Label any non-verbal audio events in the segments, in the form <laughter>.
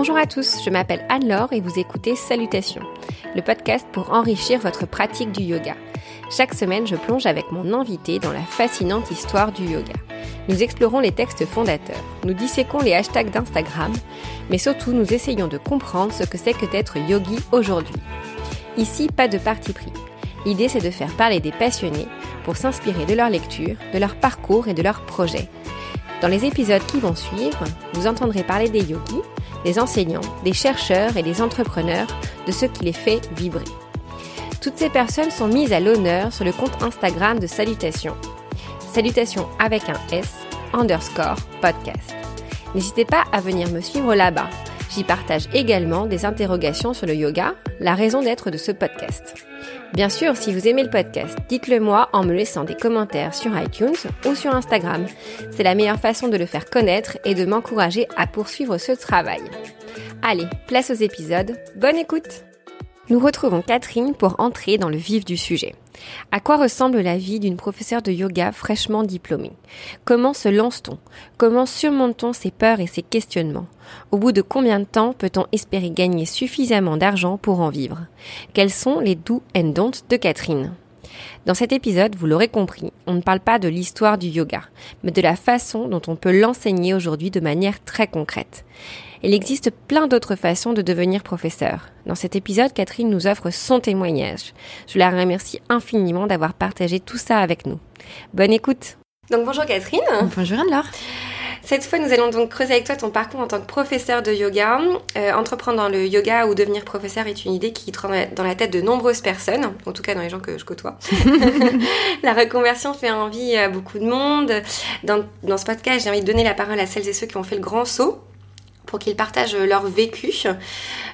Bonjour à tous, je m'appelle Anne-Laure et vous écoutez Salutations, le podcast pour enrichir votre pratique du yoga. Chaque semaine, je plonge avec mon invité dans la fascinante histoire du yoga. Nous explorons les textes fondateurs, nous disséquons les hashtags d'Instagram, mais surtout nous essayons de comprendre ce que c'est que d'être yogi aujourd'hui. Ici, pas de parti pris. L'idée, c'est de faire parler des passionnés pour s'inspirer de leur lecture, de leur parcours et de leurs projets. Dans les épisodes qui vont suivre, vous entendrez parler des yogis, des enseignants, des chercheurs et des entrepreneurs, de ce qui les fait vibrer. Toutes ces personnes sont mises à l'honneur sur le compte Instagram de Salutations. Salutations avec un S, underscore podcast. N'hésitez pas à venir me suivre là-bas. J'y partage également des interrogations sur le yoga, la raison d'être de ce podcast. Bien sûr, si vous aimez le podcast, dites-le moi en me laissant des commentaires sur iTunes ou sur Instagram. C'est la meilleure façon de le faire connaître et de m'encourager à poursuivre ce travail. Allez, place aux épisodes. Bonne écoute Nous retrouvons Catherine pour entrer dans le vif du sujet. À quoi ressemble la vie d'une professeure de yoga fraîchement diplômée? Comment se lance-t-on? Comment surmonte-t-on ses peurs et ses questionnements? Au bout de combien de temps peut-on espérer gagner suffisamment d'argent pour en vivre? Quels sont les doux and don'ts de Catherine? Dans cet épisode, vous l'aurez compris, on ne parle pas de l'histoire du yoga, mais de la façon dont on peut l'enseigner aujourd'hui de manière très concrète. Il existe plein d'autres façons de devenir professeur. Dans cet épisode, Catherine nous offre son témoignage. Je la remercie infiniment d'avoir partagé tout ça avec nous. Bonne écoute Donc bonjour Catherine Bonjour Anne-Laure cette fois, nous allons donc creuser avec toi ton parcours en tant que professeur de yoga. Euh, entreprendre dans le yoga ou devenir professeur est une idée qui tremble dans la tête de nombreuses personnes, en tout cas dans les gens que je côtoie. <laughs> la reconversion fait envie à beaucoup de monde. Dans, dans ce podcast, j'ai envie de donner la parole à celles et ceux qui ont fait le grand saut pour qu'ils partagent leur vécu,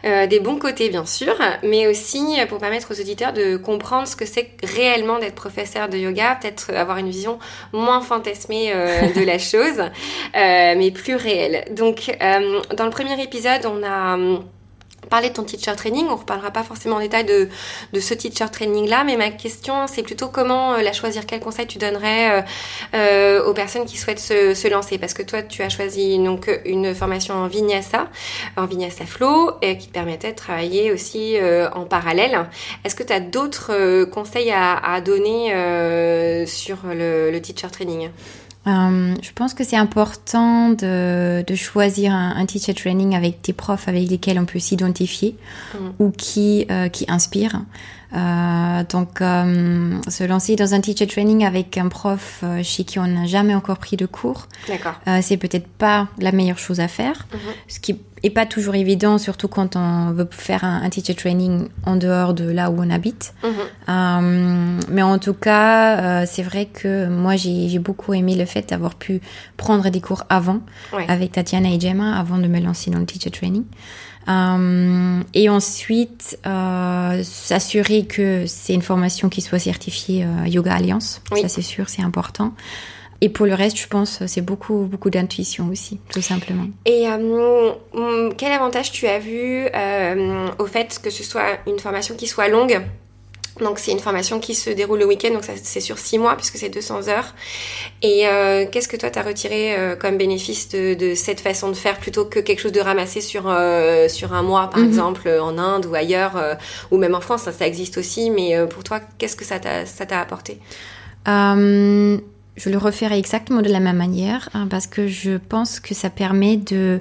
euh, des bons côtés bien sûr, mais aussi pour permettre aux auditeurs de comprendre ce que c'est réellement d'être professeur de yoga, peut-être avoir une vision moins fantasmée euh, de la <laughs> chose, euh, mais plus réelle. Donc dans le premier épisode, on a parler de ton teacher training. On reparlera pas forcément en détail de, ce teacher training là, mais ma question c'est plutôt comment euh, la choisir. Quel conseil tu donnerais euh, euh, aux personnes qui souhaitent se, lancer? Parce que toi tu as choisi donc une formation en Vinyasa, en Vinyasa Flow, et qui te permettait de travailler aussi en parallèle. Est-ce que tu as d'autres conseils à, donner sur le teacher training? Euh, je pense que c'est important de, de choisir un, un, teacher training avec des profs avec lesquels on peut s'identifier mm. ou qui, euh, qui inspirent. Euh, donc, euh, se lancer dans un teacher training avec un prof euh, chez qui on n'a jamais encore pris de cours, euh, c'est peut-être pas la meilleure chose à faire. Mm-hmm. Ce qui est pas toujours évident, surtout quand on veut faire un, un teacher training en dehors de là où on habite. Mm-hmm. mais en tout cas, c'est vrai que moi, j'ai beaucoup aimé le fait d'avoir pu prendre des cours avant ouais. avec Tatiana et Gemma avant de me lancer dans le teacher training. Euh, et ensuite, euh, s'assurer que c'est une formation qui soit certifiée euh, Yoga Alliance. Oui. Ça, c'est sûr, c'est important. Et pour le reste, je pense, c'est beaucoup, beaucoup d'intuition aussi, tout simplement. Et euh, quel avantage tu as vu euh, au fait que ce soit une formation qui soit longue? Donc c'est une formation qui se déroule le week-end, donc c'est sur six mois puisque c'est 200 heures. Et euh, qu'est-ce que toi t'as retiré euh, comme bénéfice de, de, cette façon de faire plutôt que quelque chose de ramassé sur euh, sur un mois par mm -hmm. exemple en Inde ou ailleurs ou même en France, ça, ça existe aussi. Mais pour toi, qu'est-ce que ça t'a ça t'a apporté? Je le referai exactement de la même manière hein, parce que je pense que ça permet de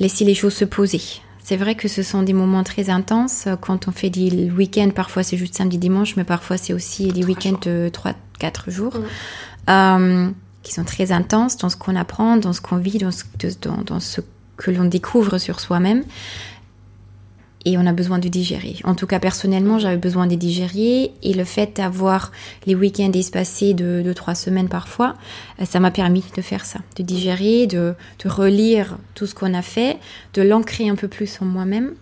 laisser les choses se poser. C'est vrai que ce sont des moments très intenses. Quand on fait des week-ends, parfois c'est juste samedi, dimanche, mais parfois c'est aussi des week-ends de 3-4 jours, mmh. euh, qui sont très intenses dans ce qu'on apprend, dans ce qu'on vit, dans ce, dans, dans ce que l'on découvre sur soi-même et on a besoin de digérer. En tout cas, personnellement, j'avais besoin de digérer et le fait d'avoir les week-ends espacés de, de trois semaines parfois, euh, ça m'a permis de faire ça, de digérer, de, de relire tout ce qu'on a fait, de l'ancrer un peu plus en moi-même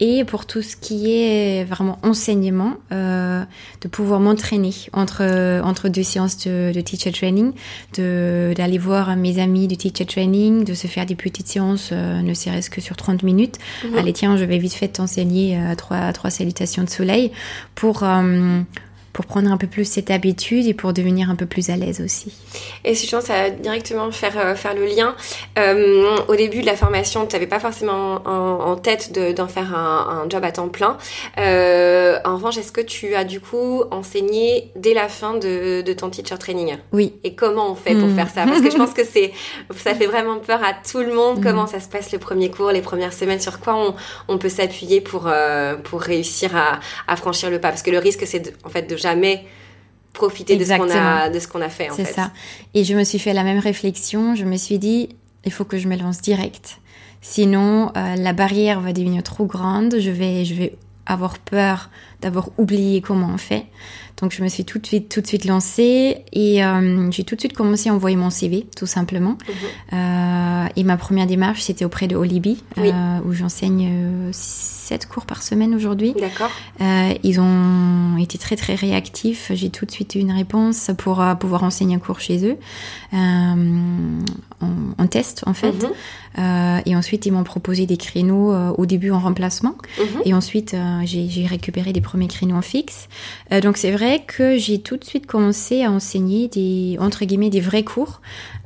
et pour tout ce qui est vraiment enseignement, euh, de pouvoir m'entraîner entre, entre deux séances de, de teacher training, d'aller voir mes amis de teacher training, de se faire des petites séances, euh, ne serait-ce que sur 30 minutes. -hmm. Allez, tiens, je vais vite fait t'enseigner euh, trois, trois salutations de soleil pour, euh, pour prendre un peu plus cette habitude et pour devenir un peu plus à l'aise aussi. Et si je pense à directement faire, euh, faire le lien, euh, au début de la formation, tu n'avais pas forcément en, tête d'en faire un, un, job à temps plein. Euh, en revanche, est-ce que tu as du coup enseigné dès la fin de, de ton teacher training? Oui. Et comment on fait pour hmm. faire ça? Parce que je <laughs> pense que c'est ça fait vraiment peur à tout le monde. Hmm. Comment ça se passe le premier cours, les premières semaines? Sur quoi on, on peut s'appuyer pour, pour réussir à, à franchir le pas? Parce que le risque, c'est en fait de jamais profiter de ce qu'on a de ce qu'on a fait C'est ça. Et je me suis fait la même réflexion. Je me suis dit, il faut que je me lance direct. Sinon, euh, la barrière va devenir trop grande. Je vais, je vais avoir peur d'avoir oublié comment on fait. Donc je me suis tout de suite, tout de suite lancée et euh, j'ai tout de suite commencé à envoyer mon CV, tout simplement. Mhm. Euh, et ma première démarche, c'était auprès de Olibi, où j'enseigne 7 cours par semaine aujourd'hui. D'accord. Euh, ils ont été très très réactifs. J'ai tout de suite eu une réponse pour euh, pouvoir enseigner un cours chez eux. Euh, en, test en fait. Mhm. Euh, et ensuite, ils m'ont proposé des créneaux euh, au début en remplacement. Mhm. Et ensuite, euh, j'ai récupéré des premiers créneaux en fixe. donc, c'est vrai que j'ai tout de suite commencé à enseigner des, entre guillemets, des vrais cours.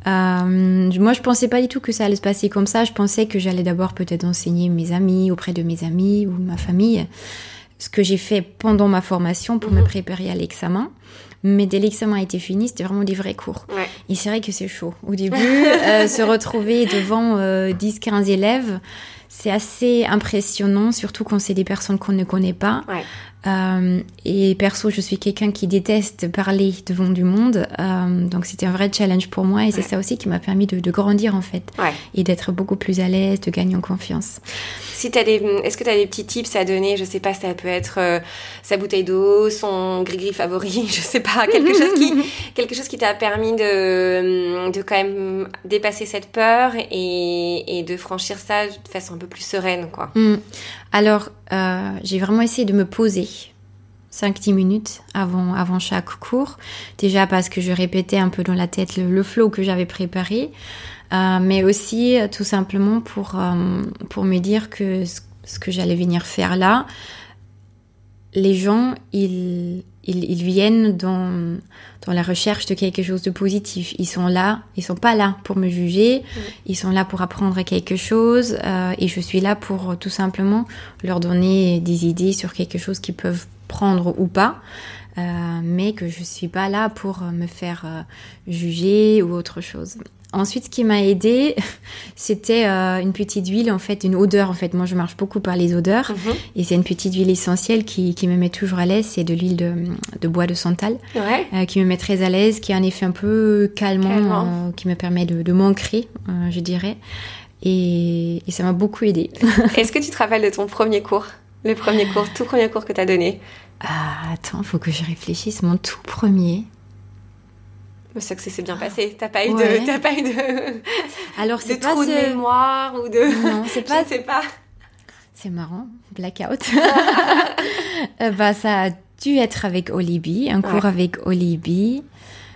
moi, je pensais pas du tout que ça allait se passer comme ça. Je pensais que j'allais d'abord peut-être enseigner mes amis, auprès de mes amis ou ma famille. Ce que j'ai fait pendant ma formation pour me mhm. préparer à l'examen. Mais dès l'examen a été fini, c'était vraiment des vrais cours. Et c'est vrai que c'est chaud. Au <laughs> début, euh, se retrouver devant 10-15 euh, élèves, c'est assez impressionnant, surtout quand c'est des personnes qu'on ne connaît pas. Euh, et perso, je suis quelqu'un qui déteste parler devant du monde, euh, donc c'était un vrai challenge pour moi et c'est ça aussi qui m'a permis de, de, grandir en fait et d'être beaucoup plus à l'aise, de gagner en confiance. Si as des, est-ce que tu as des petits tips à donner? Je sais pas, ça peut être euh, sa bouteille d'eau, son gris-gris favori, <laughs> je sais pas, quelque chose qui, <laughs> quelque chose qui t'a permis de, de quand même dépasser cette peur et, et de franchir ça de façon un peu plus sereine, quoi. Mm. Alors, euh, j'ai vraiment essayé de me poser 5-10 minutes avant, avant chaque cours. Déjà parce que je répétais un peu dans la tête le, flow que j'avais préparé, euh, mais aussi euh, tout simplement pour, pour me dire que ce que j'allais venir faire là, les gens, ils, ils, viennent dans, dans la recherche de quelque chose de positif. Ils sont là, ils sont pas là pour me juger, ils sont là pour apprendre quelque chose euh, et je suis là pour tout simplement leur donner des idées sur quelque chose qu'ils peuvent prendre ou pas. Euh, mais que je suis pas là pour me faire euh, juger ou autre chose. Ensuite, ce qui m'a aidé, <laughs> c'était euh, une petite huile, en fait, une odeur. En fait, moi, je marche beaucoup par les odeurs. Mhm. Et c'est une petite huile essentielle qui, qui me met toujours à l'aise. C'est de l'huile de, de, bois de santal. Ouais. Euh, qui me met très à l'aise, qui a un effet un peu calmant, euh, qui me permet de, de m'ancrer, je dirais. Et, et ça m'a beaucoup aidé. <laughs> Est-ce que tu te rappelles de ton premier cours? Le premier cours, tout premier cours que tu as donné? Ah, Attends, faut que je réfléchisse. Mon tout premier. C'est que c'est bien passé. T'as pas eu de, t'as pas eu de. Alors c'est pas trop de mémoire ou de. Non, c'est <laughs> pas. Sais pas. C'est marrant, blackout. <laughs> Euh, bah ça a dû être avec Olibi, un cours avec Olibi.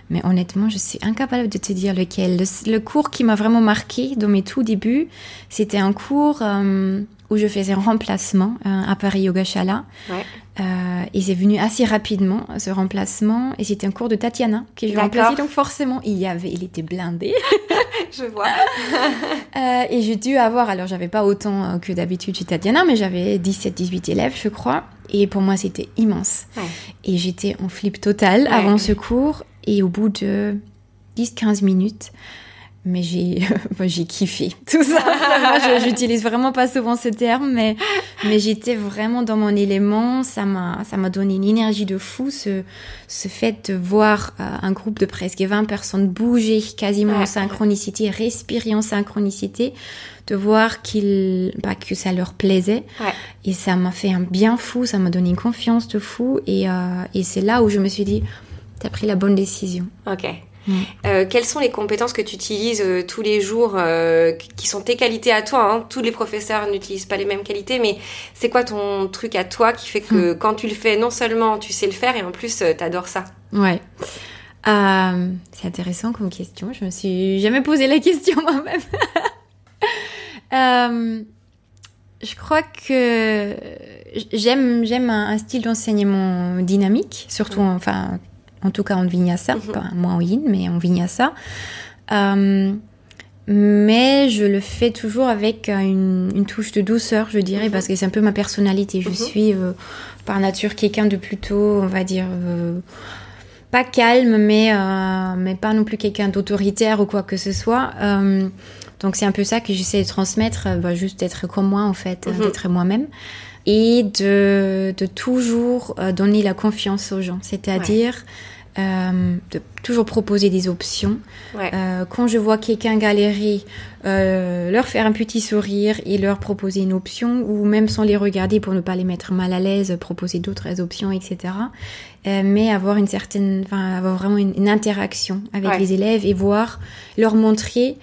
Mais honnêtement, je suis incapable de te dire lequel. Le, cours qui m'a vraiment marqué dans mes tout débuts, c'était un cours euh, où je faisais un remplacement euh, à Paris Yoga Shala. Ouais. Euh, et c'est venu assez rapidement ce remplacement et c'était un cours de Tatiana que je remplaçais. Donc forcément il y avait il était blindé. <laughs> <laughs> Je vois. Euh, et j'ai dû avoir alors j'avais pas autant euh, que d'habitude chez Tatiana mais j'avais 17 18 élèves je crois. Et pour moi c'était immense. Et j'étais en flip total avant ce cours. Et au bout de 10 15 minutes mais j'ai <laughs> j'ai kiffé tout ça. <laughs> J'utilise vraiment pas souvent ce terme, mais mais j'étais vraiment dans mon élément. Ça m'a ça m'a donné une énergie de fou. Ce ce fait de voir euh, un groupe de presque 20 personnes bouger quasiment en synchronicité, respirer en synchronicité, de voir qu'ils bah, que ça leur plaisait. Et ça m'a fait un bien fou. Ça m'a donné une confiance de fou. Et euh, et c'est là où je me suis dit, t'as pris la bonne décision. Ok. Euh, quelles sont les compétences que tu utilises euh, tous les jours, euh, qui sont tes qualités à toi hein? Tous les professeurs n'utilisent pas les mêmes qualités, mais c'est quoi ton truc à toi qui fait que hmm. quand tu le fais, non seulement tu sais le faire, et en plus t'adores ça? Ouais. c'est intéressant comme question. Je me suis jamais posé la question <laughs> moi-même. je crois que j'aime j'aime un, style d'enseignement dynamique, surtout enfin en tout cas en vinyasa, mm pas moi en yin, mais en vinyasa. Euh, mais je le fais toujours avec une, une touche de douceur, je dirais, mhm. parce que c'est un peu ma personnalité. Je mhm. suis euh, par nature quelqu'un de plutôt, on va dire, euh, pas calme, mais, euh, mais pas non plus quelqu'un d'autoritaire ou quoi que ce soit. donc c'est un peu ça que j'essaie de transmettre, bah, juste d'être comme moi en fait, mhm. d'être moi-même. Et de, de toujours donner la confiance aux gens, c'est-à-dire... Euh, de toujours proposer des options. Euh, quand je vois quelqu'un galérer, euh, leur faire un petit sourire et leur proposer une option, ou même sans les regarder pour ne pas les mettre mal à l'aise, proposer d'autres options, etc. mais avoir une certaine, enfin, avoir vraiment une, interaction avec les élèves et voir, leur montrer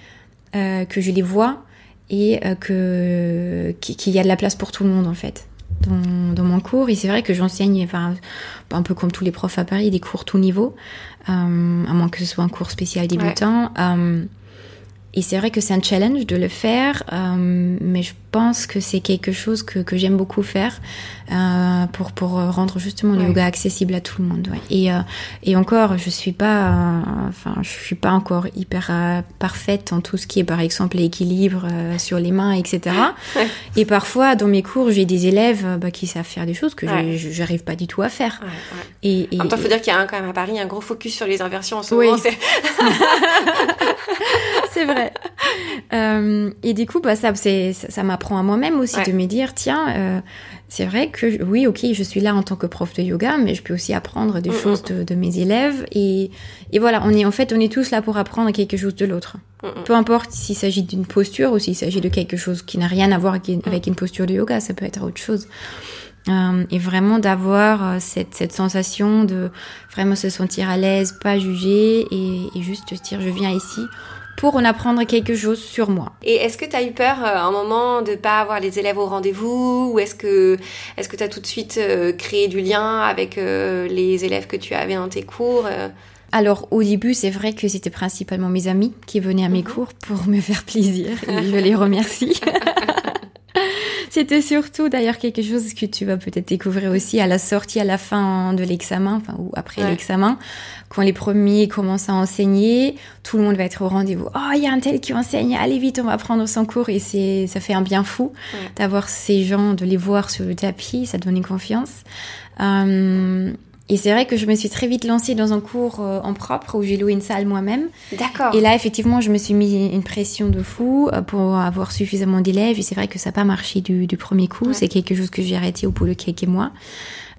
que je les vois et que qu'il y a de la place pour tout le monde en fait dans, mon cours. Et c'est vrai que j'enseigne, enfin, un peu comme tous les profs à Paris, des cours tout niveau, euh, à moins que ce soit un cours spécial débutant. Euh, et c'est vrai que c'est un challenge de le faire, euh, mais je pense que c'est quelque chose que, que j'aime beaucoup faire euh, pour, pour rendre justement le yoga accessible à tout le monde. Ouais. Et, euh, et encore, je suis pas, euh, enfin, je suis pas encore hyper parfaite en tout ce qui est, par exemple, l'équilibre sur les mains, etc. <laughs> Et parfois, dans mes cours, j'ai des élèves bah, qui savent faire des choses que je j'arrive pas du tout à faire. Et, et, en même temps, il faut dire qu'il y a quand même à Paris un gros focus sur les inversions en ce moment. <laughs> c'est vrai. Euh, et du coup, bah, ça, ça m'apprend à moi-même aussi de me dire, tiens, euh, c'est vrai que oui, ok, je suis là en tant que prof de yoga, mais je peux aussi apprendre des mm, choses mm. de, mes élèves. Et, et voilà, on est en fait, on est tous là pour apprendre quelque chose de l'autre. Mm, Peu importe s'il s'agit d'une posture ou s'il s'agit de quelque chose qui n'a rien à voir avec une posture de yoga, ça peut être autre chose. Euh, et vraiment d'avoir euh, cette, cette, sensation de vraiment se sentir à l'aise, pas juger et, et juste se dire je viens ici pour en apprendre quelque chose sur moi. Et est-ce que tu as eu peur euh, un moment de pas avoir les élèves au rendez-vous ou est-ce que est-ce que tu as tout de suite créé du lien avec les élèves que tu avais dans tes cours alors au début, c'est vrai que c'était principalement mes amis qui venaient à mes mhm. cours pour me faire plaisir et <laughs> je les remercie. <laughs> C'était surtout d'ailleurs quelque chose que tu vas peut-être découvrir aussi à la sortie, à la fin de l'examen, enfin ou après l'examen, quand les premiers commencent à enseigner, tout le monde va être au rendez-vous. Oh, il y a un tel qui enseigne, allez vite, on va prendre son cours et c'est ça fait un bien fou d'avoir ces gens, de les voir sur le tapis, ça donne une confiance. Euh, et c'est vrai que je me suis très vite lancée dans un cours euh, en propre où j'ai loué une salle moi-même. D'accord. Et là, effectivement, je me suis mis une pression de fou euh, pour avoir suffisamment d'élèves. Et c'est vrai que ça n'a pas marché du, du premier coup. C'est quelque chose que j'ai arrêté au bout de quelques mois.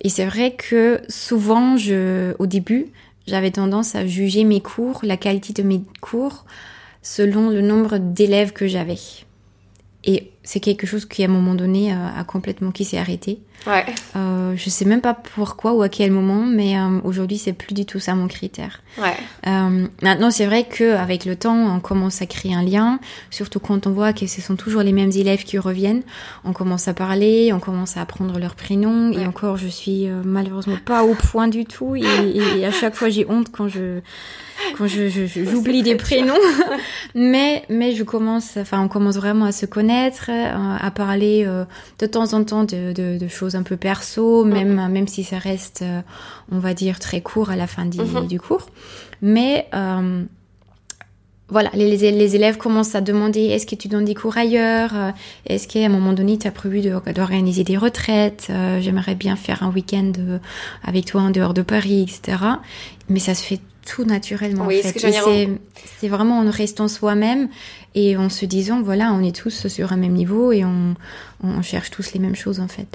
Et c'est vrai que souvent, je, au début, j'avais tendance à juger mes cours, la qualité de mes cours, selon le nombre d'élèves que j'avais. Et c'est quelque chose qui, à un moment donné, euh, a complètement qui s'est arrêté. Ouais. Euh, je sais même pas pourquoi ou à quel moment, mais euh, aujourd'hui, c'est plus du tout ça mon critère. Ouais. Euh, maintenant, c'est vrai que avec le temps, on commence à créer un lien, surtout quand on voit que ce sont toujours les mêmes élèves qui reviennent. On commence à parler, on commence à apprendre leurs prénoms. Et encore, je suis euh, malheureusement pas au point du tout. Et, et à chaque fois, j'ai honte quand je quand je, j'oublie des prénoms. <laughs> mais, mais je commence, enfin, on commence vraiment à se connaître, euh, à parler euh, de temps en temps de, de, de, choses un peu perso, même, mm-hmm. même si ça reste, euh, on va dire, très court à la fin du, mm-hmm. du cours. Mais voilà, les, les, élèves commencent à demander est-ce que tu donnes des cours ailleurs Est-ce qu'à un moment donné, tu as prévu d'organiser des retraites J'aimerais bien faire un week-end avec toi en dehors de Paris, etc. Mais ça se fait tout naturellement. Oui, en fait. c'est vraiment en restant soi-même et en se disant voilà, on est tous sur un même niveau et on, on cherche tous les mêmes choses en fait.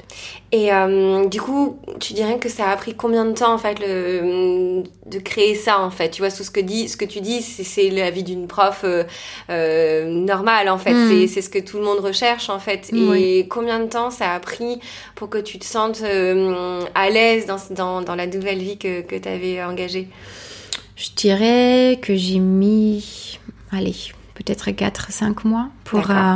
Et euh, du coup, tu dirais que ça a pris combien de temps en fait le, de créer ça en fait? Tu vois, tout ce que, dit, ce que tu dis, c'est la vie d'une prof euh, euh, normale en fait. Hmm. C'est ce que tout le monde recherche en fait. Et combien de temps ça a pris pour que tu te sentes à l'aise dans, dans, dans, la nouvelle vie que, que tu avais engagée? Je dirais que j'ai mis, allez, peut-être 4-5 mois pour, euh,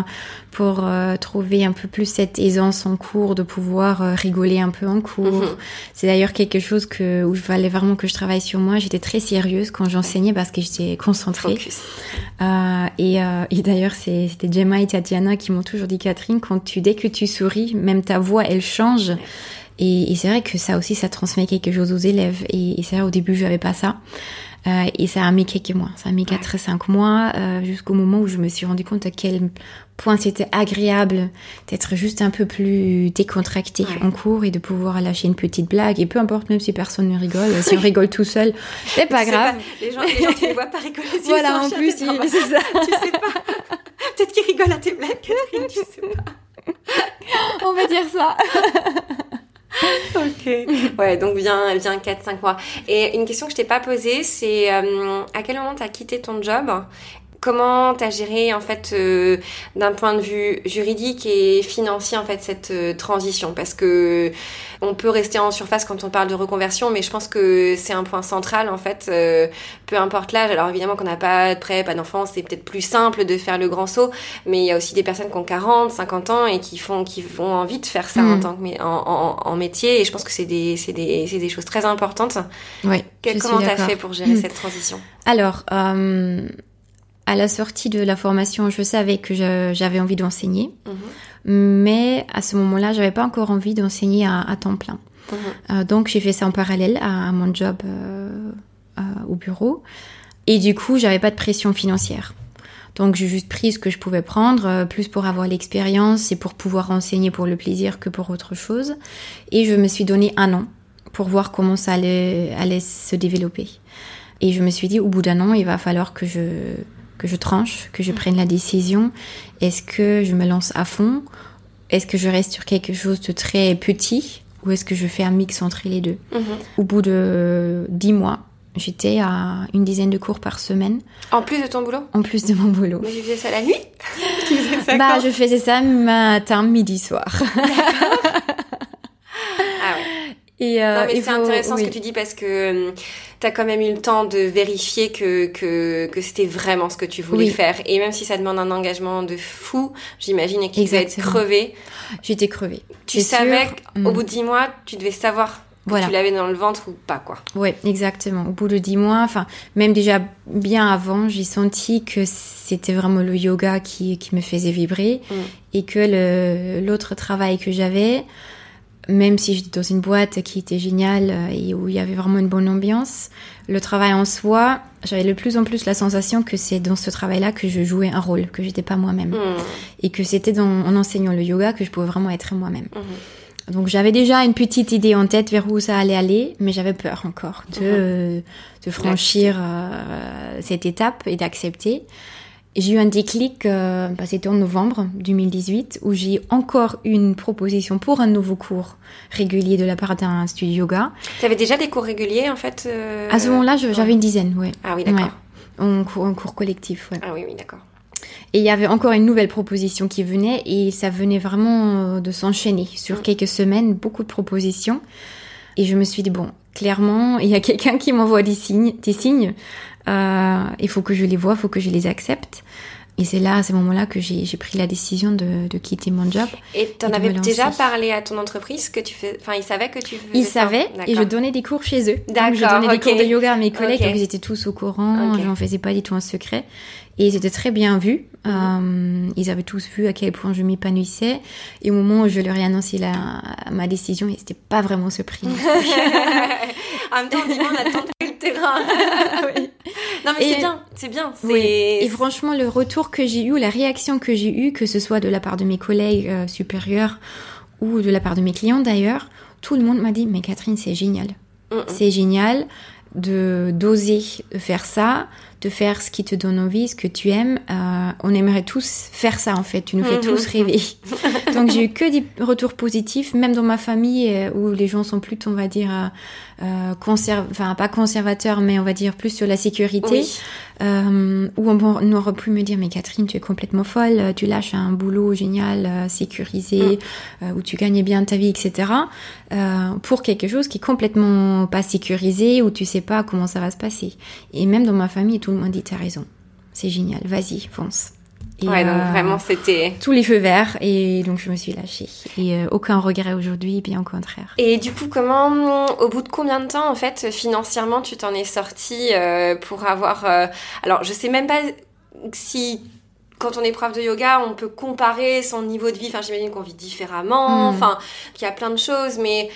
pour euh, trouver un peu plus cette aisance en cours, de pouvoir euh, rigoler un peu en cours. Mhm. C'est d'ailleurs quelque chose que, où je fallait vraiment que je travaille sur moi. J'étais très sérieuse quand j'enseignais parce que j'étais concentrée. et, et d'ailleurs, c'était Gemma et Tatiana qui m'ont toujours dit, Catherine, quand tu, dès que tu souris, même ta voix, elle change. Et, et c'est vrai que ça aussi, ça transmet quelque chose aux élèves. Et, et c'est vrai, au début, je n'avais pas ça. Euh, et ça a mis quelques mois, ça a mis 4 5 mois, euh, jusqu'au moment où je me suis rendu compte à quel point c'était agréable d'être juste un peu plus décontracté en cours et de pouvoir lâcher une petite blague. Et peu importe, même si personne ne rigole, si on <laughs> rigole tout seul, c'est pas grave. les, gens, les gens, tu les vois pas rigoler. voilà, en plus, c'est ça. tu sais pas. Peut-être qu'ils rigolent à tes blagues, Catherine, tu sais pas. on va dire ça. <laughs> ok. Ouais, donc bien, bien 4-5 mois. Et une question que je t'ai pas posée, c'est euh, à quel moment tu as quitté ton job comment tu as géré en fait euh, d'un point de vue juridique et financier en fait cette euh, transition? Parce que on peut rester en surface quand on parle de reconversion mais je pense que c'est un point central en fait euh, peu importe l'âge. Alors évidemment qu'on n'a pas de prêt pas d'enfant c'est peut-être plus simple de faire le grand saut mais il y a aussi des personnes qui ont 40 50 ans et qui font qui vont envie de faire ça en mm. tant que en, en, métier et je pense que c'est des c'est des c'est des choses très importantes. Oui comment tu as fait pour gérer mm. cette transition? Alors à la sortie de la formation, je savais que j'avais envie d'enseigner, mhm. mais à ce moment-là, j'avais pas encore envie d'enseigner à, temps plein. Mhm. Euh, donc j'ai fait ça en parallèle à, mon job euh, euh, au bureau, et du coup, j'avais pas de pression financière. Donc j'ai juste pris ce que je pouvais prendre, plus pour avoir l'expérience et pour pouvoir enseigner pour le plaisir que pour autre chose. Et je me suis donné un an pour voir comment ça allait, allait se développer. Et je me suis dit, au bout d'un an, il va falloir que je que je tranche, que je mm. prenne la décision. Est-ce que je me lance à fond? Est-ce que je reste sur quelque chose de très petit Ou est-ce que je fais un mix entre les deux? Mm-hmm. Au bout de dix mois, j'étais à une dizaine de cours par semaine. En plus de ton boulot? En plus de mon boulot. Mais tu faisais ça la nuit? <laughs> Tu faisais ça Bah, je faisais ça matin, midi, soir. <laughs> ah ouais. Et euh, non, mais c'est intéressant ce que tu dis parce que hum, tu as quand même eu le temps de vérifier que, que, que c'était vraiment ce que tu voulais faire. Et même si ça demande un engagement de fou, j'imagine qu'il va être crevé. J'étais crevée. Tu savais qu'au mm. bout de dix mois, tu devais savoir voilà. tu l'avais dans le ventre ou pas, quoi. Oui, exactement. Au bout de dix mois, enfin, même déjà bien avant, j'ai senti que c'était vraiment le yoga qui, qui me faisait vibrer mm. et que l'autre travail que j'avais, même si j'étais dans une boîte qui était géniale euh, et où il y avait vraiment une bonne ambiance, le travail en soi, j'avais de plus en plus la sensation que c'est dans ce travail-là que je jouais un rôle, que j'étais pas moi-même. Hmm. Et que c'était en enseignant le yoga que je pouvais vraiment être moi-même. Hmm. Donc j'avais déjà une petite idée en tête vers où ça allait aller, mais j'avais peur encore de, hmm. de franchir euh, cette étape et d'accepter. J'ai eu un déclic, euh, bah, c'était en novembre 2018, où j'ai encore une proposition pour un nouveau cours régulier de la part d'un studio yoga. Tu avais déjà des cours réguliers en fait euh, À ce moment-là, j'avais une dizaine, ouais. Ah oui, d'accord. En, cours, cours collectif, ouais. Ah oui, oui, d'accord. Et il y avait encore une nouvelle proposition qui venait et ça venait vraiment euh, de s'enchaîner sur mm. quelques semaines, beaucoup de propositions. Et je me suis dit, bon, clairement, il y a quelqu'un qui m'envoie des signes, des signes euh, il faut que je les vois, il faut que je les accepte. Et c'est là, à ce moment-là, que j'ai pris la décision de, de, quitter mon job. Et tu en avais déjà parlé à ton entreprise que tu fais. Enfin, ils savaient que tu faisais. Ils savaient, et je donnais des cours chez eux. D'accord. Je donnais des cours de yoga à mes collègues, donc ils étaient tous au courant. Je n'en faisais pas du tout un secret. Et ils étaient très bien vus. Mhm. euh, ils avaient tous vu à quel point je m'épanouissais. Et au moment où je leur ai annoncé la, ma décision, ils n'étaient pas vraiment surpris. <laughs> en même temps, on attend le terrain. <laughs> oui. Non, mais c'est bien, c'est bien. Et franchement, le retour que j'ai eu, la réaction que j'ai eue, que ce soit de la part de mes collègues euh, supérieurs ou de la part de mes clients d'ailleurs, tout le monde m'a dit, mais Catherine, c'est génial. C'est génial de d'oser faire ça, de faire ce qui te donne envie, ce que tu aimes. Euh, on aimerait tous faire ça en fait. Tu nous fais mhm. tous rêver. <laughs> Donc j'ai eu que des retours positifs, même dans ma famille euh, où les gens sont plutôt, on va dire, euh, enfin pas conservateurs, mais on va dire plus sur la sécurité. Euh, où on, aurait pu me dire mais Catherine tu es complètement folle, tu lâches un boulot génial, sécurisé, mm. où tu gagnais bien ta vie, etc. pour quelque chose qui est complètement pas sécurisé, où tu sais pas comment ça va se passer. Et même dans ma famille tout le monde dit t'as raison. c'est génial, vas-y, fonce. Et ouais, donc vraiment c'était tous les feux verts et donc je me suis lâchée et aucun regret aujourd'hui, bien au contraire. Et du coup, comment, au bout de combien de temps en fait financièrement tu t'en es sortie pour avoir, alors je sais même pas si quand on est prof de yoga, on peut comparer son niveau de vie. Enfin, j'imagine qu'on vit différemment. Mm. Enfin, qu'il y a plein de choses, mais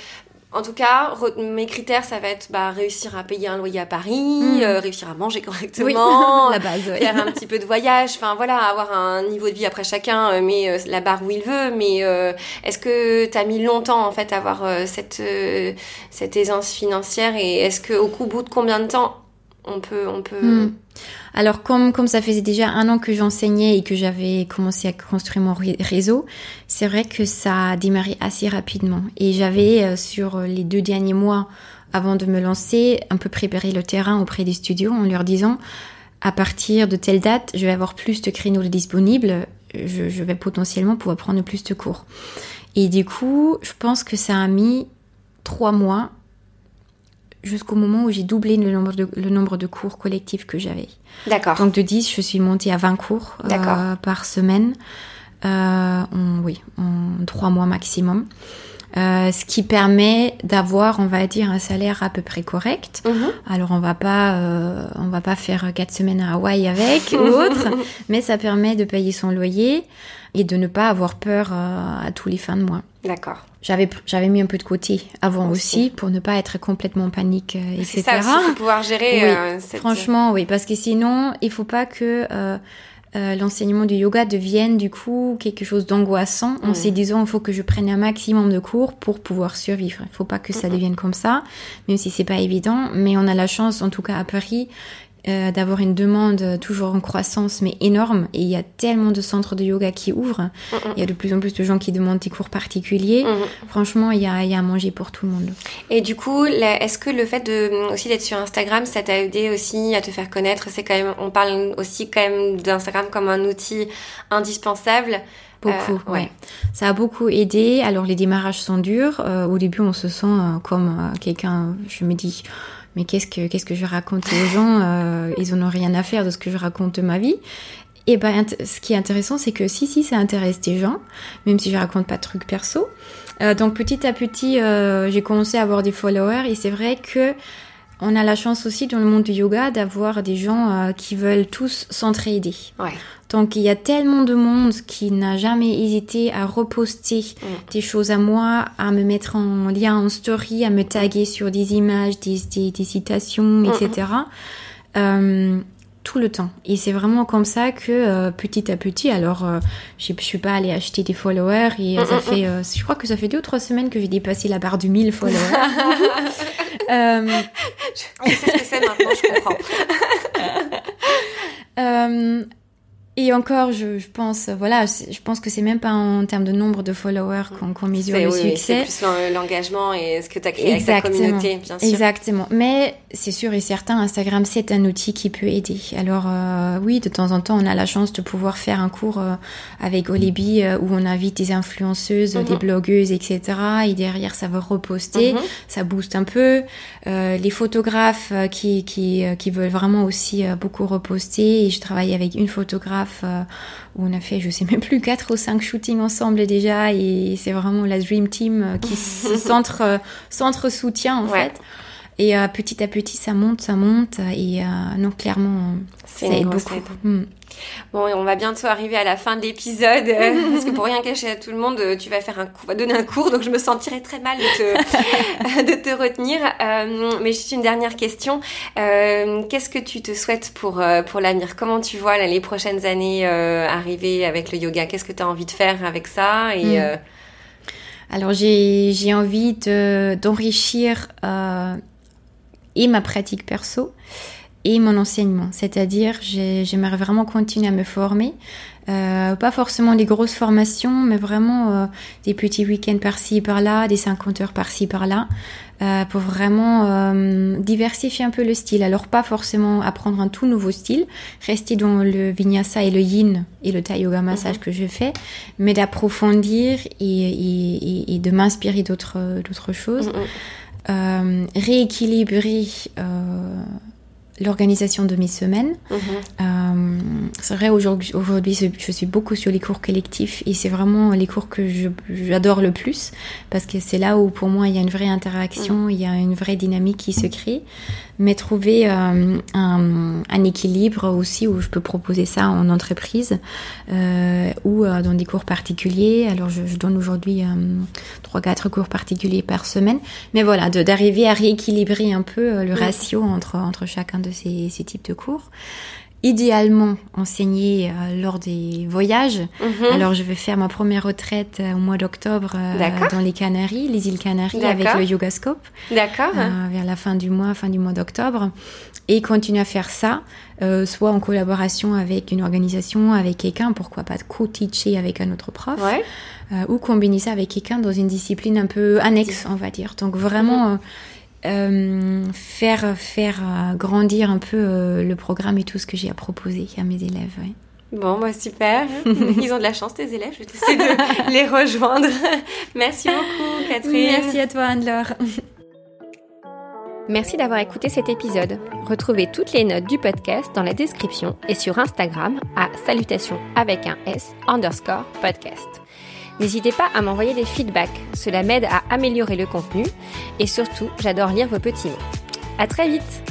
en tout cas, mes critères, ça va être bah, réussir à payer un loyer à Paris, mm. euh, réussir à manger correctement, <laughs> la base, faire un petit peu de voyage, enfin voilà, avoir un niveau de vie après chacun, euh, mais euh, la barre où il veut. Mais est-ce que tu as mis longtemps en fait à avoir cette cette aisance financière? Et est-ce que au bout de combien de temps on peut on peut mm. Alors comme, comme ça faisait déjà un an que j'enseignais et que j'avais commencé à construire mon réseau, c'est vrai que ça a démarré assez rapidement. Et j'avais euh, sur les deux derniers mois avant de me lancer un peu préparé le terrain auprès des studios en leur disant à partir de telle date, je vais avoir plus de créneaux disponibles, je, je vais potentiellement pouvoir prendre plus de cours. Et du coup, je pense que ça a mis trois mois jusqu'au moment où j'ai doublé le nombre, de, le nombre de cours collectifs que j'avais. D'accord. Donc de 10, je suis montée à 20 cours euh, par semaine. Euh, oui, en trois mois maximum. Euh, ce qui permet d'avoir, on va dire, un salaire à peu près correct. Mhm. Alors on va pas, euh, on va pas faire quatre semaines à Hawaï avec ou <laughs> autre, mais ça permet de payer son loyer et de ne pas avoir peur euh, à tous les fins de mois. D'accord. J'avais j'avais mis un peu de côté avant aussi, pour ne pas être complètement en panique, etc. C'est ça, aussi, pouvoir gérer. Oui, Franchement, oui, parce que sinon, il faut pas que euh, l'enseignement du yoga devienne du coup quelque chose d'angoissant en se disant il faut que je prenne un maximum de cours pour pouvoir survivre. Il faut pas que ça devienne comme ça, même si c'est pas évident. Mais on a la chance, en tout cas à Paris, euh, d'avoir une demande toujours en croissance mais énorme et il y a tellement de centres de yoga qui ouvrent il y a de plus en plus de gens qui demandent des cours particuliers franchement il y, a, il y, a, à manger pour tout le monde et du coup est-ce que le fait de aussi d'être sur Instagram ça t'a aidé aussi à te faire connaître? C'est quand même on parle aussi quand même d'Instagram comme un outil indispensable Beaucoup, euh, ouais. Ça a beaucoup aidé. Alors les démarrages sont durs. Euh, au début, on se sent comme quelqu'un. Je me dis, mais qu'est-ce que qu'est-ce que je raconte aux gens euh, Ils en ont rien à faire de ce que je raconte de ma vie. Et ben, ce qui est intéressant, c'est que si si ça intéresse des gens, même si je raconte pas de trucs perso. Euh, donc petit à petit, euh, j'ai commencé à avoir des followers et c'est vrai que on a la chance aussi dans le monde du yoga d'avoir des gens euh, qui veulent tous s'entraider. Ouais. Donc il y a tellement de monde qui n'a jamais hésité à reposter mm. des choses à moi, à me mettre en lien en story, à me taguer sur des images, des, des, citations, etc. Mm, mm. euh, tout le temps. Et c'est vraiment comme ça que euh, petit à petit, alors euh, je suis pas allée acheter des followers et ça fait, je crois que ça fait deux ou trois semaines que j'ai dépassé la barre du 1000 followers. <laughs> <laughs> Euh, je sais ce que c'est maintenant, je comprends. <laughs> euh, et encore, je, je, pense, voilà, je pense que c'est même pas en termes de nombre de followers qu'on mesure le oui, succès. C'est plus l'engagement et ce que tu as créé avec ta communauté, bien sûr. Exactement. Mais c'est sûr et certain, Instagram, c'est un outil qui peut aider. Alors euh, oui, de temps en temps, on a la chance de pouvoir faire un cours euh, avec Olibi euh, où on invite des influenceuses, des mhm. blogueuses, etc. Et derrière, ça va reposter, mhm. ça booste un peu. Euh, les photographes qui, qui, qui veulent vraiment aussi beaucoup reposter. Et je travaille avec une photographe euh, où on a fait, je sais même plus, quatre ou cinq shootings ensemble déjà, et c'est vraiment la Dream Team euh, qui <laughs> se centre, euh, centre soutien en fait. Et petit à petit, ça monte, ça monte, et non, clairement, ça aide beaucoup. Hmm. Bon, on va bientôt arriver à la fin de l'épisode, euh, <laughs> parce que pour rien cacher à tout le monde, euh, tu vas faire un cours, donner un cours, donc je me sentirais très mal de te, <laughs> de te retenir. Euh, mais juste une dernière question. Qu'est-ce que tu te souhaites pour, pour l'avenir? Comment tu vois les prochaines années arriver avec le yoga? Qu'est-ce que tu as envie de faire avec ça? Et, hmm. Alors, j'ai envie d'enrichir et ma pratique perso et mon enseignement. C'est-à-dire, j'aimerais vraiment continuer à me former. Euh, pas forcément des grosses formations, mais vraiment euh, des petits week-ends par-ci, par-là, des 50 heures par-ci, par-là, euh, pour vraiment euh, diversifier un peu le style. Alors pas forcément apprendre un tout nouveau style, rester dans le vinyasa et le yin et le thai yoga massage mhm. que je fais, mais d'approfondir et, et, et, de m'inspirer d'autres d'autres choses. Mhm. rééquilibrer l'organisation de mes semaines. Mhm. Euh, c'est vrai, aujourd'hui, je suis beaucoup sur les cours collectifs et c'est vraiment les cours que j'adore le plus parce que c'est là où pour moi il y a une vraie interaction, mhm. il y a une vraie dynamique qui se crée. Mais trouver euh, un, équilibre aussi où je peux proposer ça en entreprise euh, ou dans des cours particuliers. Alors je, je donne aujourd'hui trois, quatre cours particuliers par semaine. Mais voilà, d'arriver à rééquilibrer un peu le ratio entre, entre chacun de ces, types de cours idéalement enseigner euh, lors des voyages. Mhm. Alors, je vais faire ma première retraite euh, au mois d'octobre euh, dans les Canaries, les îles Canaries, avec le Yogascope. D'accord. vers la fin du mois, fin du mois d'octobre. Et continuer à faire ça, soit en collaboration avec une organisation, avec quelqu'un, pourquoi pas co-teacher avec un autre prof, ou combiner ça avec quelqu'un dans une discipline un peu annexe, on va dire. Donc, vraiment... Mhm. Euh, faire, faire euh, grandir un peu euh, le programme et tout ce que j'ai à proposer à mes élèves. Bon, bah super. <laughs> Ils ont de la chance, tes élèves. Je vais essayer de <laughs> les rejoindre. Merci beaucoup, Catherine. Merci à toi, Anne-Laure. Merci d'avoir écouté cet épisode. Retrouvez toutes les notes du podcast dans la description et sur Instagram à salutation avec un S underscore podcast. N'hésitez pas à m'envoyer des feedbacks, cela m'aide à améliorer le contenu. Et surtout, j'adore lire vos petits mots. À très vite